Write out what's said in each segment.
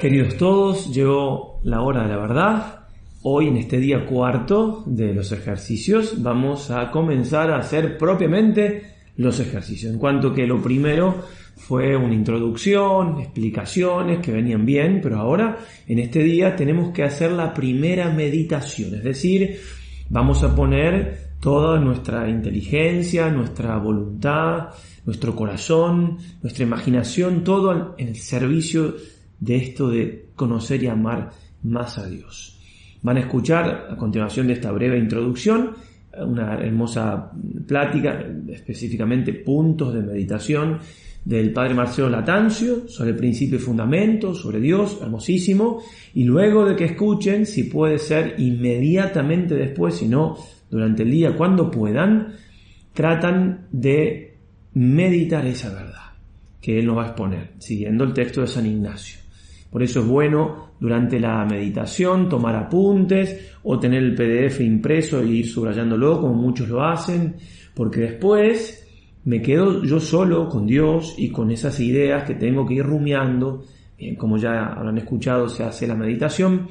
Queridos todos, llegó la hora de la verdad. Hoy en este día cuarto de los ejercicios vamos a comenzar a hacer propiamente los ejercicios. En cuanto que lo primero fue una introducción, explicaciones que venían bien, pero ahora en este día tenemos que hacer la primera meditación, es decir, vamos a poner toda nuestra inteligencia, nuestra voluntad, nuestro corazón, nuestra imaginación, todo en el servicio de esto de conocer y amar más a Dios. Van a escuchar a continuación de esta breve introducción una hermosa plática, específicamente puntos de meditación del padre Marcelo Latancio sobre el principio y fundamento, sobre Dios, hermosísimo, y luego de que escuchen, si puede ser inmediatamente después, si no durante el día, cuando puedan, tratan de meditar esa verdad que él nos va a exponer, siguiendo el texto de San Ignacio. Por eso es bueno durante la meditación tomar apuntes o tener el PDF impreso e ir subrayándolo como muchos lo hacen, porque después me quedo yo solo con Dios y con esas ideas que tengo que ir rumiando. Bien, como ya habrán escuchado, se hace la meditación.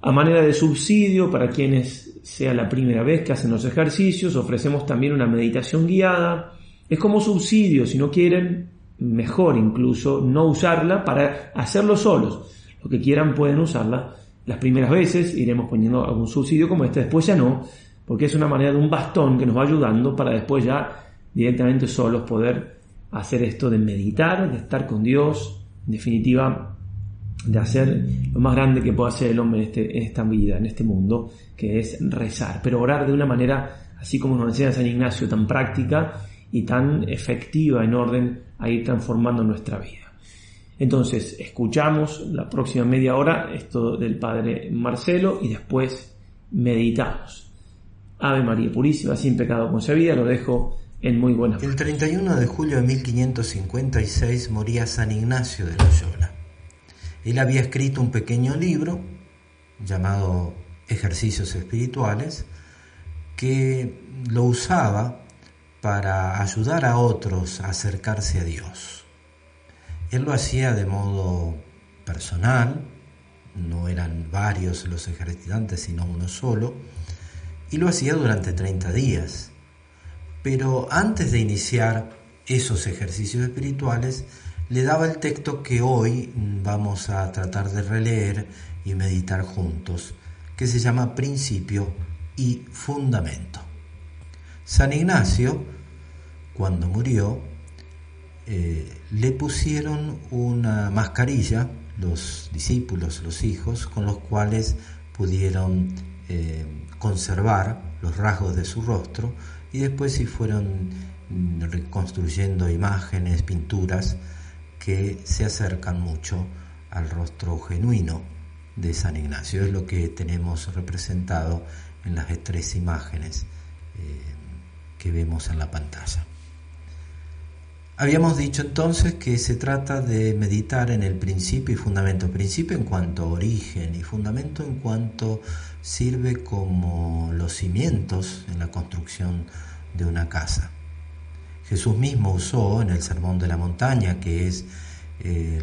A manera de subsidio, para quienes sea la primera vez que hacen los ejercicios, ofrecemos también una meditación guiada. Es como subsidio, si no quieren, mejor incluso no usarla para hacerlo solos. Lo que quieran pueden usarla. Las primeras veces iremos poniendo algún subsidio como este, después ya no, porque es una manera de un bastón que nos va ayudando para después ya directamente solos poder hacer esto de meditar, de estar con Dios, en definitiva, de hacer lo más grande que puede hacer el hombre en, este, en esta vida, en este mundo, que es rezar, pero orar de una manera, así como nos enseña San Ignacio, tan práctica y tan efectiva en orden a ir transformando nuestra vida. Entonces, escuchamos la próxima media hora esto del Padre Marcelo y después meditamos. Ave María Purísima, sin pecado concebida, lo dejo en muy buenas El 31 de julio de 1556 moría San Ignacio de Loyola. Él había escrito un pequeño libro llamado Ejercicios Espirituales que lo usaba para ayudar a otros a acercarse a Dios. Él lo hacía de modo personal, no eran varios los ejercitantes, sino uno solo, y lo hacía durante 30 días. Pero antes de iniciar esos ejercicios espirituales, le daba el texto que hoy vamos a tratar de releer y meditar juntos, que se llama Principio y Fundamento. San Ignacio, cuando murió, eh, le pusieron una mascarilla, los discípulos, los hijos, con los cuales pudieron eh, conservar los rasgos de su rostro y después sí fueron mm, reconstruyendo imágenes, pinturas que se acercan mucho al rostro genuino de San Ignacio. Es lo que tenemos representado en las tres imágenes. Eh, que vemos en la pantalla. Habíamos dicho entonces que se trata de meditar en el principio y fundamento. Principio en cuanto a origen y fundamento en cuanto sirve como los cimientos en la construcción de una casa. Jesús mismo usó en el Sermón de la Montaña, que es eh,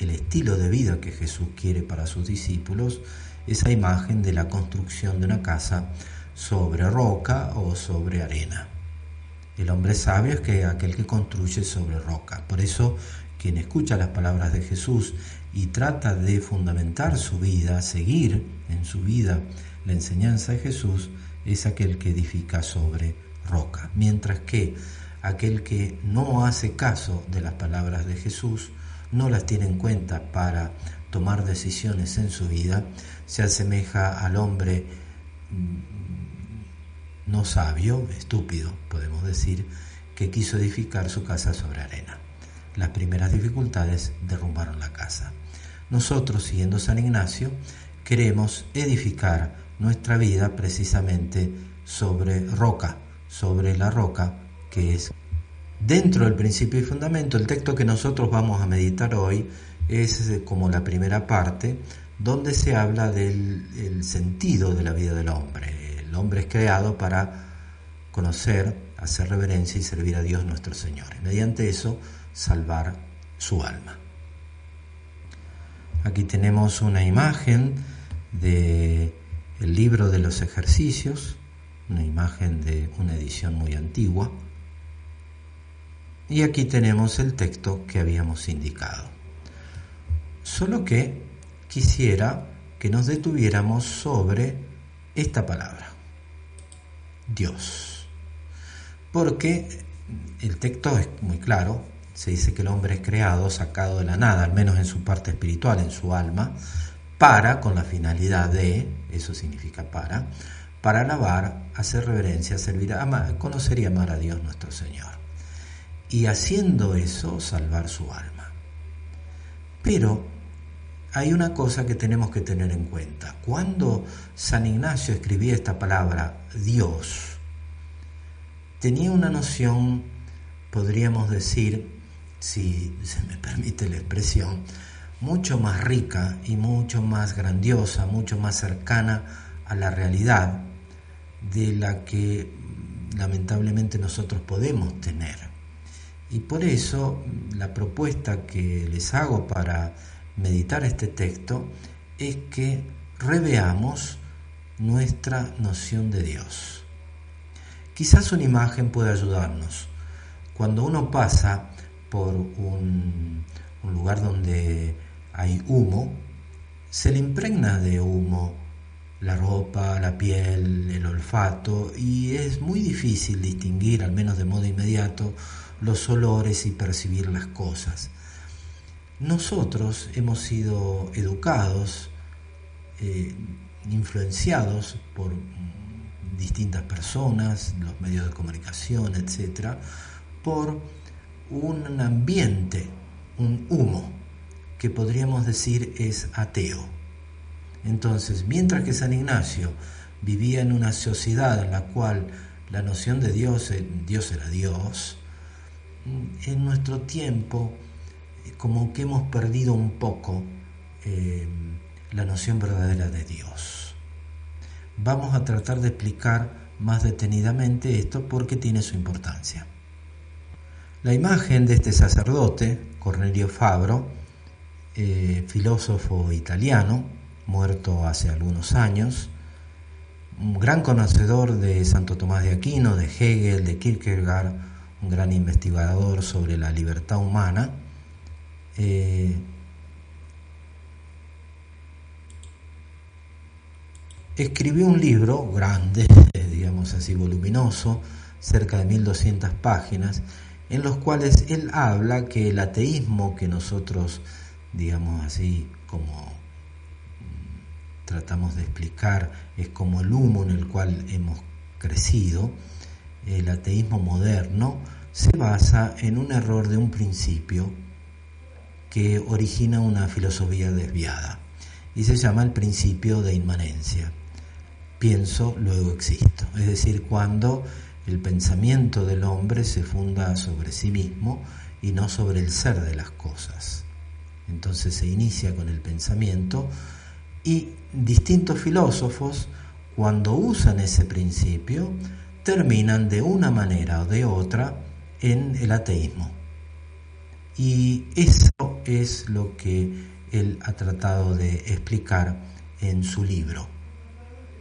el estilo de vida que Jesús quiere para sus discípulos, esa imagen de la construcción de una casa sobre roca o sobre arena. El hombre sabio es que aquel que construye sobre roca. Por eso, quien escucha las palabras de Jesús y trata de fundamentar su vida, seguir en su vida la enseñanza de Jesús, es aquel que edifica sobre roca. Mientras que aquel que no hace caso de las palabras de Jesús, no las tiene en cuenta para tomar decisiones en su vida, se asemeja al hombre no sabio, estúpido, podemos decir, que quiso edificar su casa sobre arena. Las primeras dificultades derrumbaron la casa. Nosotros, siguiendo San Ignacio, queremos edificar nuestra vida precisamente sobre roca, sobre la roca que es dentro del principio y fundamento. El texto que nosotros vamos a meditar hoy es como la primera parte, donde se habla del sentido de la vida del hombre, el hombre es creado para conocer, hacer reverencia y servir a Dios nuestro Señor. Mediante eso, salvar su alma. Aquí tenemos una imagen de libro de los ejercicios, una imagen de una edición muy antigua. Y aquí tenemos el texto que habíamos indicado. Solo que quisiera que nos detuviéramos sobre esta palabra, Dios. Porque el texto es muy claro, se dice que el hombre es creado, sacado de la nada, al menos en su parte espiritual, en su alma, para, con la finalidad de, eso significa para, para alabar, hacer reverencia, servir, amar, conocer y amar a Dios nuestro Señor. Y haciendo eso, salvar su alma. Pero hay una cosa que tenemos que tener en cuenta. Cuando San Ignacio escribía esta palabra, Dios, tenía una noción, podríamos decir, si se me permite la expresión, mucho más rica y mucho más grandiosa, mucho más cercana a la realidad de la que lamentablemente nosotros podemos tener. Y por eso la propuesta que les hago para meditar este texto es que reveamos nuestra noción de Dios. Quizás una imagen pueda ayudarnos. Cuando uno pasa por un, lugar donde hay humo, se le impregna de humo la ropa, la piel, el olfato y es muy difícil distinguir, al menos de modo inmediato, los olores y percibir las cosas. Nosotros hemos sido educados, eh, influenciados por distintas personas, los medios de comunicación, etcétera, por un ambiente, un humo, que podríamos decir es ateo. Entonces, mientras que San Ignacio vivía en una sociedad en la cual la noción de Dios, eh, Dios era Dios, en nuestro tiempo como que hemos perdido un poco eh, la noción verdadera de Dios. Vamos a tratar de explicar más detenidamente esto porque tiene su importancia. La imagen de este sacerdote, Cornelio Fabro, eh, filósofo italiano, muerto hace algunos años, un gran conocedor de Santo Tomás de Aquino, de Hegel, de Kierkegaard, un gran investigador sobre la libertad humana, eh, escribió un libro grande, digamos así, voluminoso, cerca de 1200 páginas, en los cuales él habla que el ateísmo que nosotros, digamos así, como mm, tratamos de explicar, es como el humo en el cual hemos crecido, el ateísmo moderno se basa en un error de un principio que origina una filosofía desviada y se llama el principio de inmanencia. Pienso, luego existo. Es decir, cuando el pensamiento del hombre se funda sobre sí mismo y no sobre el ser de las cosas. Entonces se inicia con el pensamiento y distintos filósofos, cuando usan ese principio, terminan de una manera o de otra en el ateísmo. Y eso es lo que él ha tratado de explicar en su libro.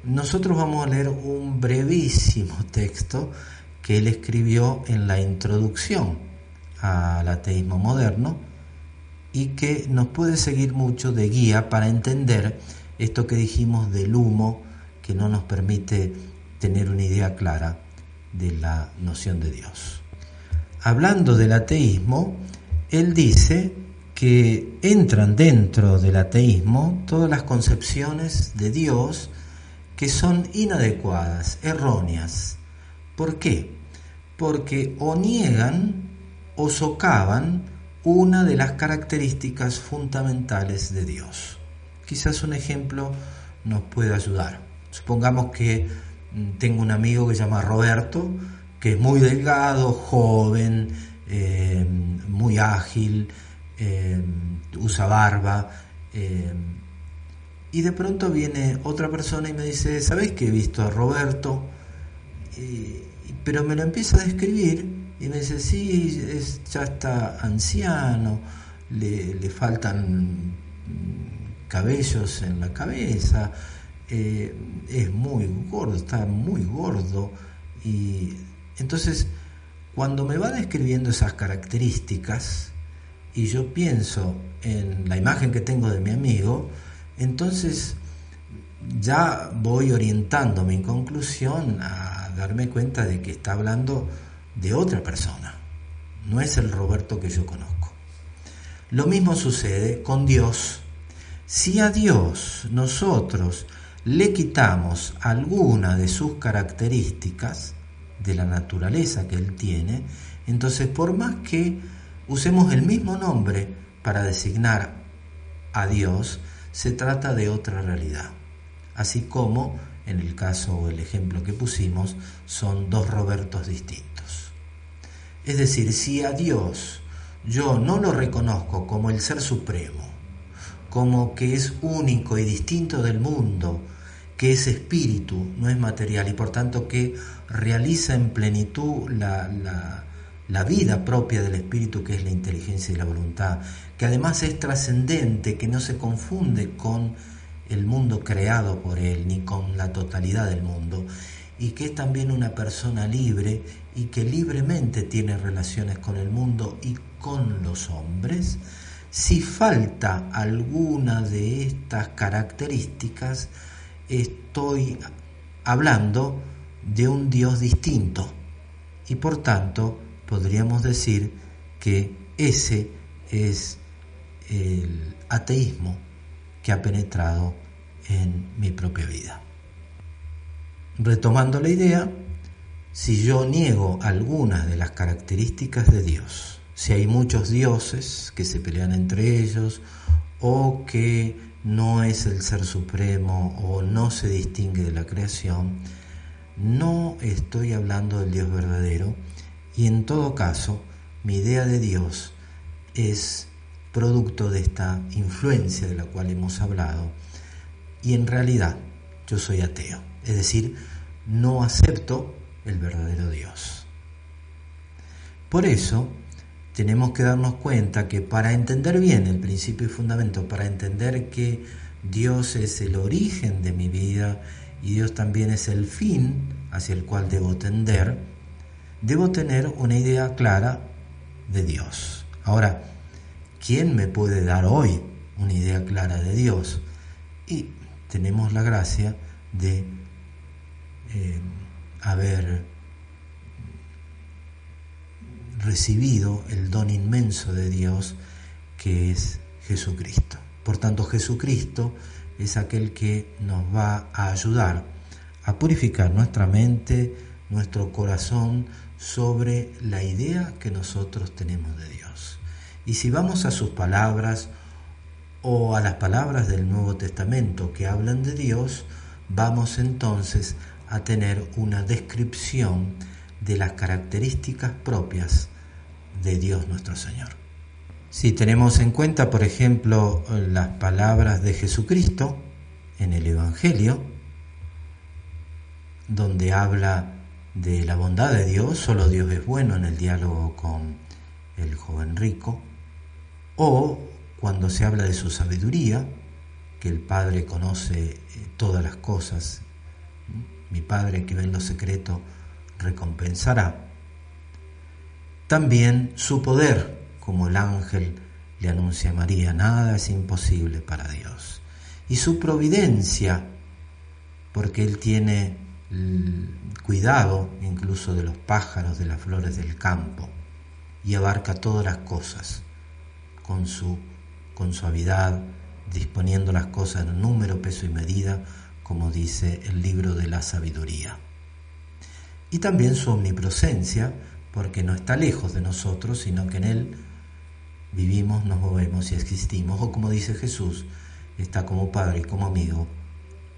Nosotros vamos a leer un brevísimo texto que él escribió en la introducción al ateísmo moderno y que nos puede seguir mucho de guía para entender esto que dijimos del humo que no nos permite tener una idea clara de la noción de Dios. Hablando del ateísmo, él dice que entran dentro del ateísmo todas las concepciones de Dios que son inadecuadas, erróneas. ¿Por qué? Porque o niegan o socavan una de las características fundamentales de Dios. Quizás un ejemplo nos pueda ayudar. Supongamos que mm, tengo un amigo que se llama Roberto, que es muy delgado, joven, eh, muy ágil, eh, usa barba, eh, y de pronto viene otra persona y me dice, ¿sabéis que he visto a Roberto? pero me lo empieza a describir y me dice, sí, ya está anciano, le, faltan cabellos en la cabeza, eh, es muy gordo, está muy gordo. Y entonces, cuando me va describiendo esas características y yo pienso en la imagen que tengo de mi amigo, entonces ya voy orientando mi conclusión a darme cuenta de que está hablando de otra persona, no es el Roberto que yo conozco. Lo mismo sucede con Dios. Si a Dios nosotros le quitamos alguna de sus características de la naturaleza que Él tiene, entonces por más que usemos el mismo nombre para designar a Dios, se trata de otra realidad. Así como en el caso o el ejemplo que pusimos son dos Robertos distintos. Es decir, si a Dios yo no lo reconozco como el ser supremo, como que es único y distinto del mundo, que es espíritu, no es material, y por tanto que realiza en plenitud la, la, vida propia del espíritu, que es la inteligencia y la voluntad, que además es trascendente, que no se confunde con el mundo creado por él, ni con la totalidad del mundo, y que es también una persona libre y que libremente tiene relaciones con el mundo y con los hombres, si falta alguna de estas características, estoy hablando de un Dios distinto y por tanto podríamos decir que ese es el ateísmo que ha penetrado en mi propia vida. Retomando la idea, si yo niego algunas de las características de Dios, si hay muchos dioses que se pelean entre ellos o que no es el ser supremo o no se distingue de la creación, no estoy hablando del Dios verdadero y en todo caso mi idea de Dios es producto de esta influencia de la cual hemos hablado y en realidad yo soy ateo, es decir, no acepto el verdadero Dios. Por eso, tenemos que darnos cuenta que para entender bien el principio y fundamento, para entender que Dios es el origen de mi vida y Dios también es el fin hacia el cual debo tender, debo tener una idea clara de Dios. Ahora, ¿quién me puede dar hoy una idea clara de Dios? Y tenemos la gracia de eh, haber recibido el don inmenso de Dios que es Jesucristo. Por tanto, Jesucristo es aquel que nos va a ayudar a purificar nuestra mente, nuestro corazón sobre la idea que nosotros tenemos de Dios. Y si vamos a sus palabras o a las palabras del Nuevo Testamento que hablan de Dios, vamos entonces a tener una descripción de las características propias de Dios nuestro Señor. Si tenemos en cuenta, por ejemplo, las palabras de Jesucristo en el Evangelio, donde habla de la bondad de Dios, solo Dios es bueno en el diálogo con el joven rico, o cuando se habla de su sabiduría, que el Padre conoce eh, todas las cosas, mi Padre que ve en lo secreto recompensará, también su poder, como el ángel le anuncia a María, nada es imposible para Dios. Y su providencia, porque Él tiene cuidado incluso de los pájaros, de las flores del campo, y abarca todas las cosas con su con suavidad, disponiendo las cosas en número, peso y medida, como dice el libro de la sabiduría. Y también su omnipresencia, porque no está lejos de nosotros, sino que en Él vivimos, nos movemos y existimos, o como dice Jesús, está como Padre y como amigo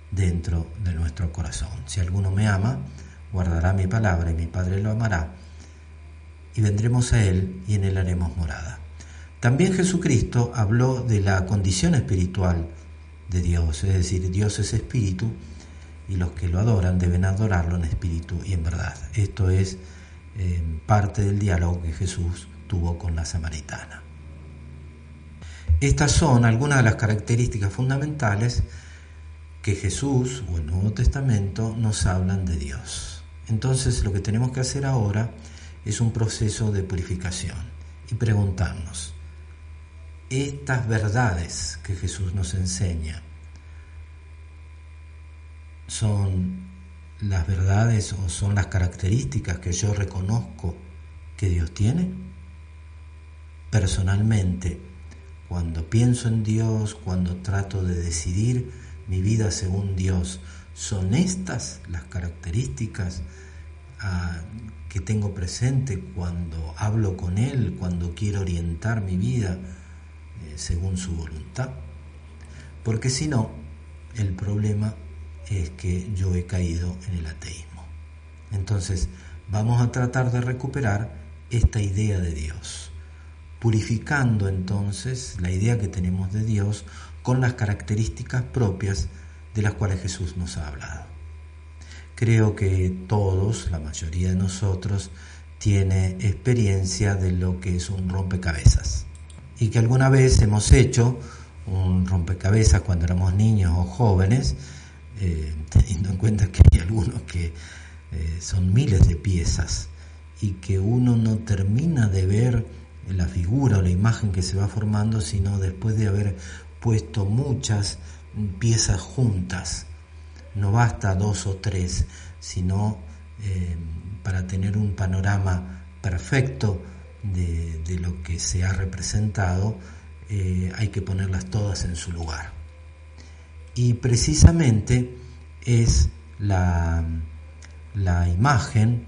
dentro de nuestro corazón. Si alguno me ama, guardará mi palabra y mi Padre lo amará, y vendremos a Él y en Él haremos morada. También Jesucristo habló de la condición espiritual de Dios, es decir, Dios es espíritu y los que lo adoran deben adorarlo en espíritu y en verdad. Esto es parte del diálogo que Jesús tuvo con la samaritana. Estas son algunas de las características fundamentales que Jesús o el Nuevo Testamento nos hablan de Dios. Entonces lo que tenemos que hacer ahora es un proceso de purificación y preguntarnos, estas verdades que Jesús nos enseña son las verdades o son las características que yo reconozco que Dios tiene? Personalmente, cuando pienso en Dios, cuando trato de decidir mi vida según Dios, ¿son estas las características ah, que tengo presente cuando hablo con Él, cuando quiero orientar mi vida eh, según su voluntad? Porque si no, el problema es que yo he caído en el ateísmo. Entonces, vamos a tratar de recuperar esta idea de Dios, purificando entonces la idea que tenemos de Dios con las características propias de las cuales Jesús nos ha hablado. Creo que todos, la mayoría de nosotros, tiene experiencia de lo que es un rompecabezas y que alguna vez hemos hecho un rompecabezas cuando éramos niños o jóvenes, eh, teniendo en cuenta que hay algunos que eh, son miles de piezas y que uno no termina de ver la figura o la imagen que se va formando, sino después de haber puesto muchas piezas juntas. No basta dos o tres, sino eh, para tener un panorama perfecto de, lo que se ha representado, hay que ponerlas todas en su lugar. Y precisamente es la, la imagen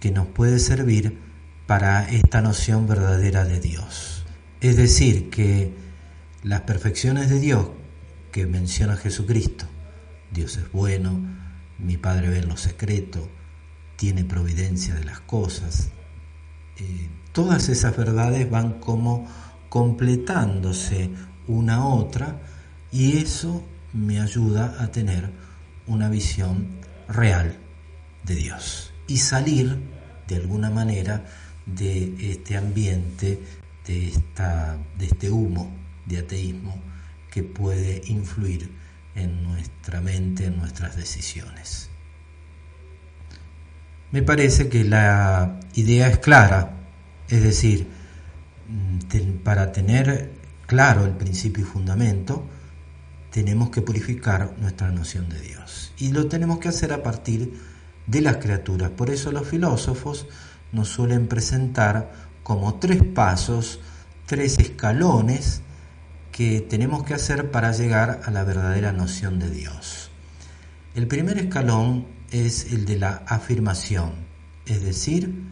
que nos puede servir para esta noción verdadera de Dios. Es decir, que las perfecciones de Dios que menciona Jesucristo, Dios es bueno, mi Padre ve en lo secreto, tiene providencia de las cosas, eh, todas esas verdades van como completándose una a otra y eso me ayuda a tener una visión real de Dios y salir de alguna manera de este ambiente, de, esta, de este humo de ateísmo que puede influir en nuestra mente, en nuestras decisiones. Me parece que la idea es clara, es decir, mm, para tener claro el principio y fundamento, tenemos que purificar nuestra noción de Dios. Y lo tenemos que hacer a partir de las criaturas. Por eso los filósofos nos suelen presentar como tres pasos, tres escalones que tenemos que hacer para llegar a la verdadera noción de Dios. El primer escalón es el de la afirmación, es decir,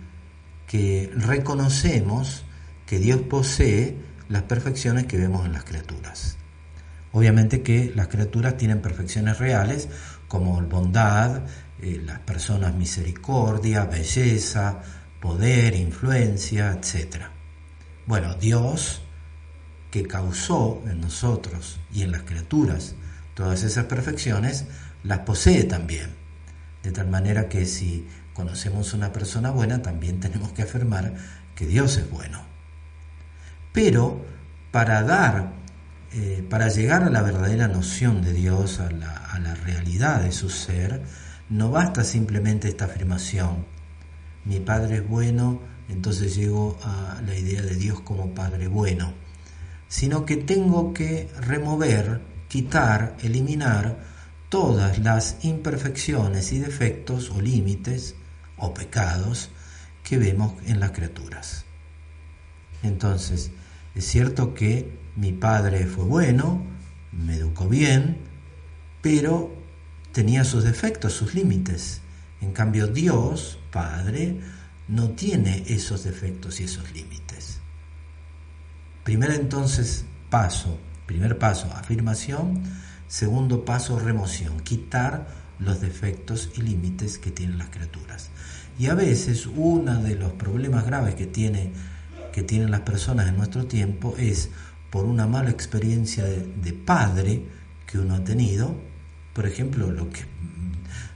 que reconocemos que Dios posee las perfecciones que vemos en las criaturas. Obviamente que las criaturas tienen perfecciones reales como bondad, eh, las personas misericordia, belleza, poder, influencia, etc. Bueno, Dios, que causó en nosotros y en las criaturas todas esas perfecciones, las posee también. De tal manera que si conocemos una persona buena, también tenemos que afirmar que Dios es bueno. Pero para dar, eh, para llegar a la verdadera noción de Dios, a la, a la realidad de su ser, no basta simplemente esta afirmación, mi Padre es bueno, entonces llego a la idea de Dios como Padre bueno, sino que tengo que remover, quitar, eliminar todas las imperfecciones y defectos o límites o pecados que vemos en las criaturas. Entonces, es cierto que mi padre fue bueno, me educó bien, pero tenía sus defectos, sus límites. En cambio, Dios, Padre, no tiene esos defectos y esos límites. Primero entonces paso, primer paso, afirmación, segundo paso, remoción, quitar los defectos y límites que tienen las criaturas. Y a veces uno de los problemas graves que, tiene, que tienen las personas en nuestro tiempo es por una mala experiencia de, padre que uno ha tenido, por ejemplo, lo que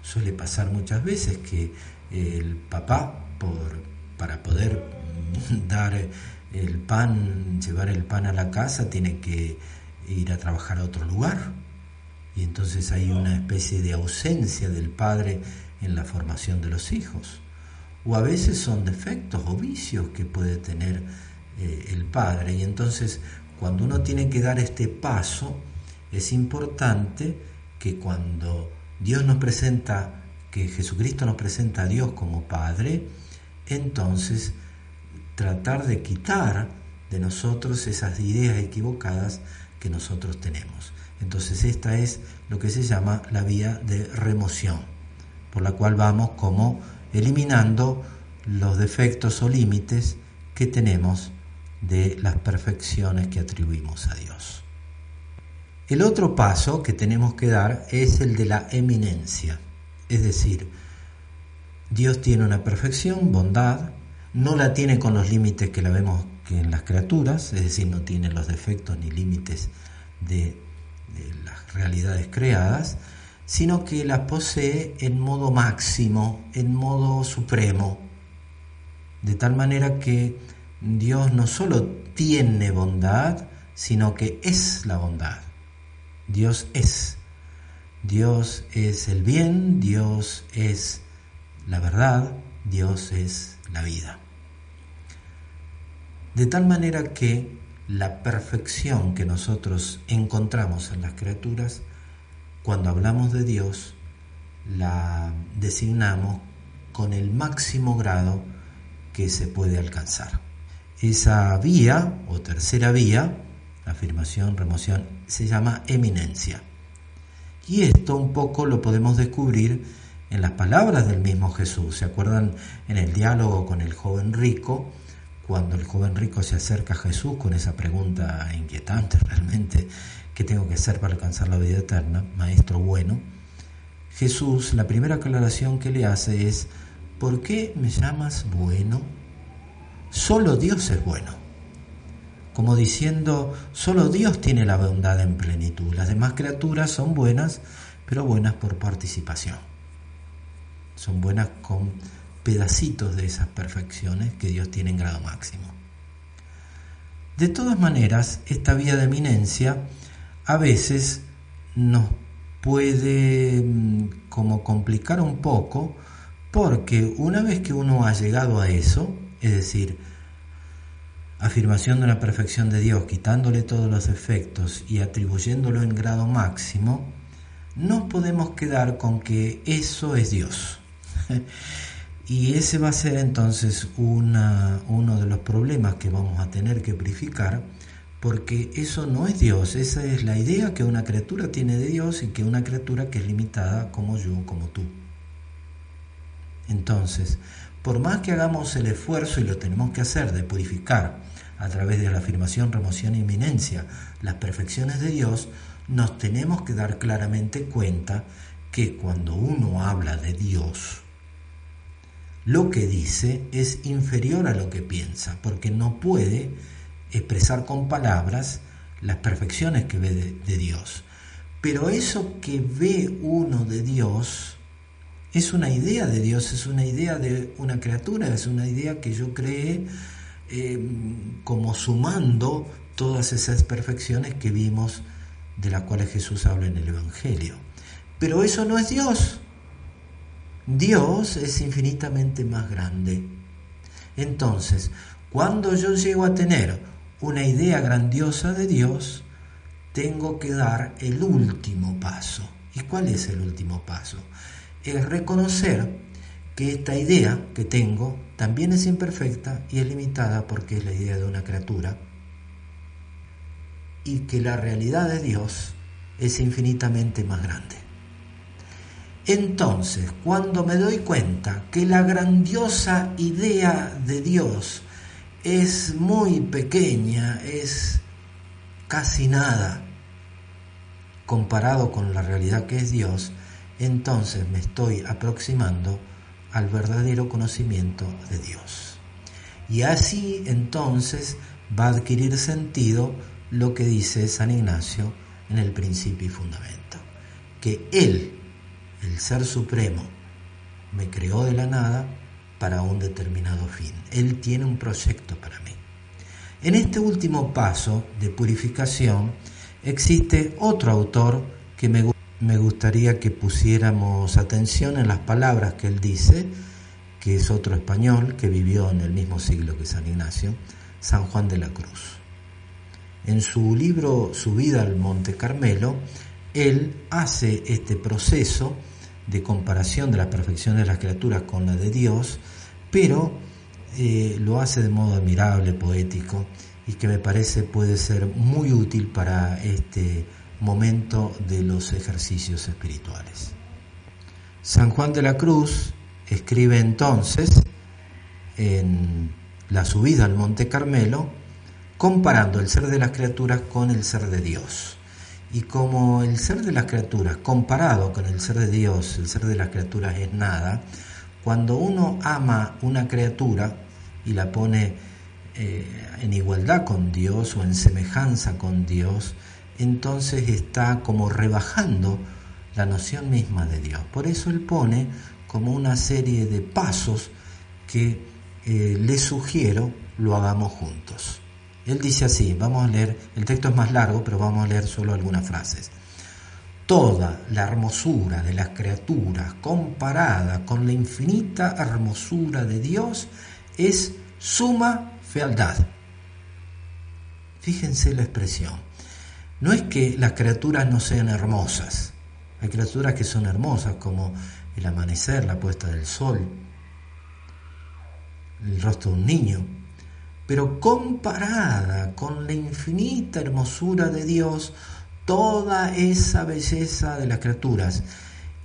suele pasar muchas veces, que el papá, por, para poder dar el pan, llevar el pan a la casa, tiene que ir a trabajar a otro lugar. Y entonces hay una especie de ausencia del padre en la formación de los hijos. O a veces son defectos o vicios que puede tener eh, el padre. Y entonces cuando uno tiene que dar este paso, es importante que cuando Dios nos presenta, que Jesucristo nos presenta a Dios como Padre, entonces tratar de quitar de nosotros esas ideas equivocadas que nosotros tenemos. Entonces esta es lo que se llama la vía de remoción, por la cual vamos como eliminando los defectos o límites que tenemos de las perfecciones que atribuimos a Dios. El otro paso que tenemos que dar es el de la eminencia, es decir, Dios tiene una perfección, bondad, no la tiene con los límites que la vemos en las criaturas, es decir, no tiene los defectos ni límites de, de las realidades creadas, sino que las posee en modo máximo, en modo supremo, de tal manera que Dios no solo tiene bondad, sino que es la bondad. Dios es. Dios es el bien, Dios es la verdad, Dios es la vida. De tal manera que la perfección que nosotros encontramos en las criaturas, cuando hablamos de Dios, la designamos con el máximo grado que se puede alcanzar. Esa vía o tercera vía, afirmación, remoción, se llama eminencia. Y esto un poco lo podemos descubrir en las palabras del mismo Jesús. ¿Se acuerdan en el diálogo con el joven rico? Cuando el joven rico se acerca a Jesús con esa pregunta inquietante realmente, ¿qué tengo que hacer para alcanzar la vida eterna? Maestro bueno. Jesús, la primera aclaración que le hace es, ¿por qué me llamas bueno? Solo Dios es bueno. Como diciendo, solo Dios tiene la bondad en plenitud. Las demás criaturas son buenas, pero buenas por participación. Son buenas con pedacitos de esas perfecciones que Dios tiene en grado máximo. De todas maneras, esta vía de eminencia a veces nos puede mm, como complicar un poco porque una vez que uno ha llegado a eso, es decir, afirmación de la perfección de Dios, quitándole todos los efectos y atribuyéndolo en grado máximo, no podemos quedar con que eso es Dios. y ese va a ser entonces una, uno de los problemas que vamos a tener que purificar, porque eso no es Dios, esa es la idea que una criatura tiene de Dios y que una criatura que es limitada como yo, como tú. Entonces, por más que hagamos el esfuerzo, y lo tenemos que hacer, de purificar a través de la afirmación, remoción e inminencia las perfecciones de Dios, nos tenemos que dar claramente cuenta que cuando uno habla de Dios, lo que dice es inferior a lo que piensa, porque no puede expresar con palabras las perfecciones que ve de, de Dios. Pero eso que ve uno de Dios, es una idea de Dios, es una idea de una criatura, es una idea que yo creé eh, como sumando todas esas perfecciones que vimos de las cuales Jesús habla en el Evangelio. Pero eso no es Dios. Dios es infinitamente más grande. Entonces, cuando yo llego a tener una idea grandiosa de Dios, tengo que dar el último paso. ¿Y cuál es el último paso? Es reconocer que esta idea que tengo también es imperfecta y es limitada porque es la idea de una criatura y que la realidad de Dios es infinitamente más grande. Entonces, cuando me doy cuenta que la grandiosa idea de Dios es muy pequeña, es casi nada, comparado con la realidad que es Dios, entonces me estoy aproximando al verdadero conocimiento de Dios. Y así entonces va a adquirir sentido lo que dice San Ignacio en el principio y fundamento, que Él, el Ser Supremo, me creó de la nada para un determinado fin. Él tiene un proyecto para mí. En este último paso de purificación existe otro autor que me, me gustaría que pusiéramos atención en las palabras que él dice, que es otro español que vivió en el mismo siglo que San Ignacio, San Juan de la Cruz. En su libro Su vida al Monte Carmelo, él hace este proceso de comparación de la perfección de las criaturas con la de Dios, pero eh, lo hace de modo admirable, poético, y que me parece puede ser muy útil para este momento de los ejercicios espirituales. San Juan de la Cruz escribe entonces en la subida al Monte Carmelo, comparando el ser de las criaturas con el ser de Dios. Y como el ser de las criaturas, comparado con el ser de Dios, el ser de las criaturas es nada, cuando uno ama una criatura y la pone eh, en igualdad con Dios o en semejanza con Dios, entonces está como rebajando la noción misma de Dios. Por eso él pone como una serie de pasos que eh, le sugiero lo hagamos juntos. Él dice así, vamos a leer, el texto es más largo, pero vamos a leer solo algunas frases. Toda la hermosura de las criaturas comparada con la infinita hermosura de Dios es suma fealdad. Fíjense la expresión. No es que las criaturas no sean hermosas. Hay criaturas que son hermosas como el amanecer, la puesta del sol, el rostro de un niño, pero comparada con la infinita hermosura de Dios, toda esa belleza de las criaturas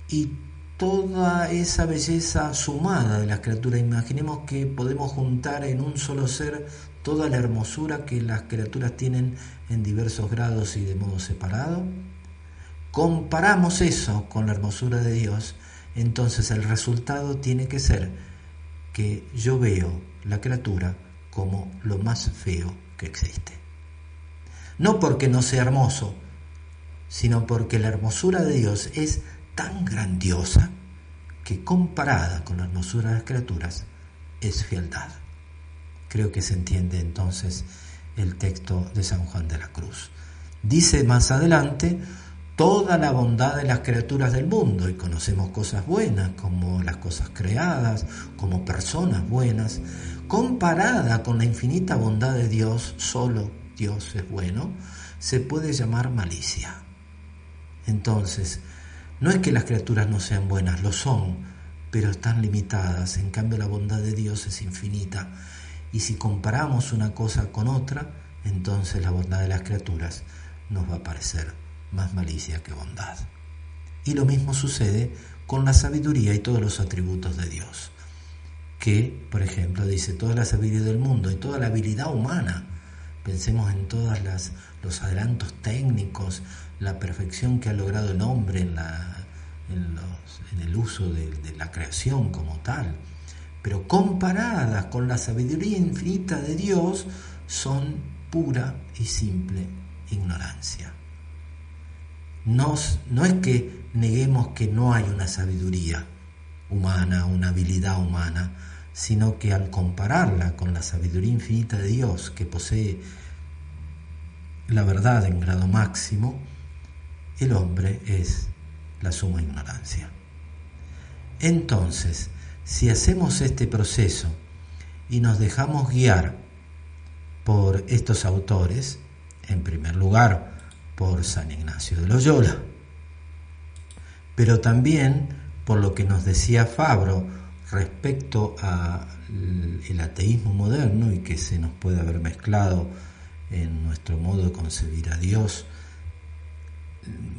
y toda esa belleza sumada de las criaturas, imaginemos que podemos juntar en un solo ser toda la hermosura que las criaturas tienen en diversos grados y de modo separado, comparamos eso con la hermosura de Dios, entonces el resultado tiene que ser que yo veo la criatura como lo más feo que existe. No porque no sea hermoso, sino porque la hermosura de Dios es tan grandiosa que comparada con la hermosura de las criaturas es fialdad. Creo que se entiende entonces el texto de San Juan de la Cruz. Dice más adelante, toda la bondad de las criaturas del mundo y conocemos cosas buenas como las cosas creadas, como personas buenas, comparada con la infinita bondad de Dios, solo Dios es bueno, se puede llamar malicia. Entonces, no es que las criaturas no sean buenas, lo son, pero están limitadas, en cambio la bondad de Dios es infinita, y si comparamos una cosa con otra, entonces la bondad de las criaturas nos va a parecer más malicia que bondad. Y lo mismo sucede con la sabiduría y todos los atributos de Dios que, por ejemplo, dice toda la sabiduría del mundo y toda la habilidad humana. Pensemos en todos los adelantos técnicos, la perfección que ha logrado el hombre en, el uso de, de la creación como tal. Pero comparadas con la sabiduría infinita de Dios, son pura y simple ignorancia. No es que neguemos que no hay una sabiduría humana, una habilidad humana, sino que al compararla con la sabiduría infinita de Dios que posee la verdad en grado máximo, el hombre es la suma ignorancia. Entonces, si hacemos este proceso y nos dejamos guiar por estos autores, en primer lugar por San Ignacio de Loyola, pero también por lo que nos decía Fabro respecto al ateísmo moderno y que se nos puede haber mezclado en nuestro modo de concebir a Dios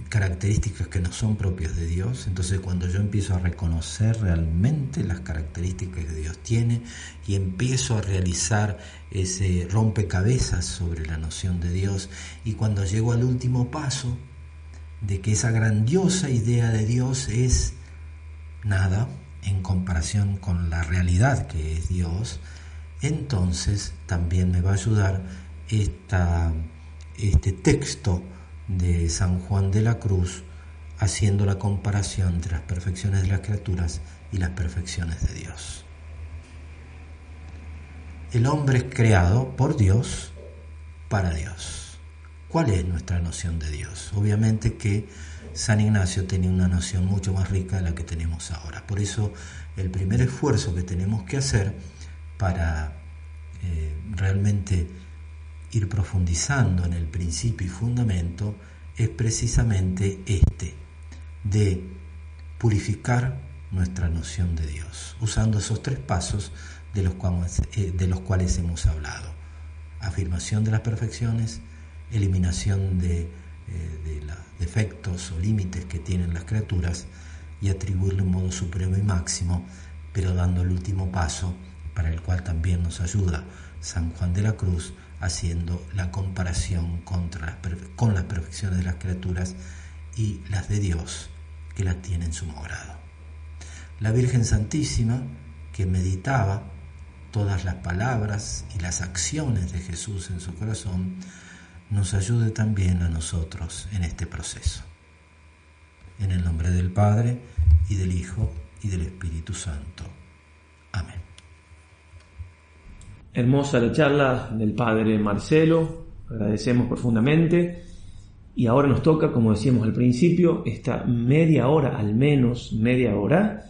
características que no son propias de Dios, entonces cuando yo empiezo a reconocer realmente las características que Dios tiene y empiezo a realizar ese rompecabezas sobre la noción de Dios y cuando llego al último paso de que esa grandiosa idea de Dios es nada, en comparación con la realidad que es Dios, entonces también me va a ayudar esta, este texto de San Juan de la Cruz haciendo la comparación entre las perfecciones de las criaturas y las perfecciones de Dios. El hombre es creado por Dios para Dios. ¿Cuál es nuestra noción de Dios? Obviamente que San Ignacio tenía una noción mucho más rica de la que tenemos ahora. Por eso el primer esfuerzo que tenemos que hacer para eh, realmente ir profundizando en el principio y fundamento es precisamente este, de purificar nuestra noción de Dios, usando esos tres pasos de los, cuales, eh, hemos hablado. Afirmación de las perfecciones, eliminación de, eh, de los defectos o límites que tienen las criaturas y atribuirle un modo supremo y máximo, pero dando el último paso, para el cual también nos ayuda San Juan de la Cruz, haciendo la comparación contra con las perfecciones de las criaturas y las de Dios, que las tiene en sumo grado. La Virgen Santísima, que meditaba todas las palabras y las acciones de Jesús en su corazón, nos ayude también a nosotros en este proceso. En el nombre del Padre, y del Hijo, y del Espíritu Santo. Amén. Hermosa la charla del Padre Marcelo, agradecemos profundamente. Y ahora nos toca, como decíamos al principio, esta media hora, al menos media hora,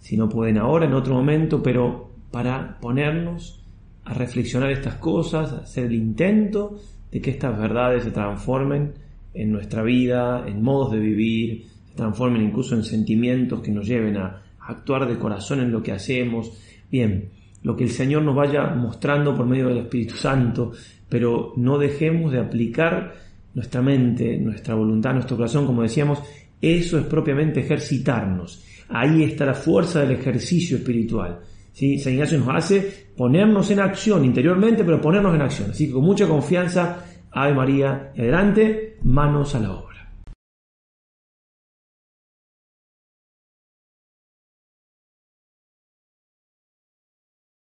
si no pueden ahora, en otro momento, pero para ponernos a reflexionar estas cosas, hacer el intento de que estas verdades se transformen en nuestra vida, en modos de vivir, se transformen incluso en sentimientos que nos lleven a actuar de corazón en lo que hacemos. Bien, lo que el Señor nos vaya mostrando por medio del Espíritu Santo, pero no dejemos de aplicar nuestra mente, nuestra voluntad, nuestro corazón, como decíamos, eso es propiamente ejercitarnos. Ahí está la fuerza del ejercicio espiritual. ¿sí? San Ignacio nos hace ponernos en acción interiormente, pero ponernos en acción. Así que con mucha confianza, Ave María, adelante, manos a la obra.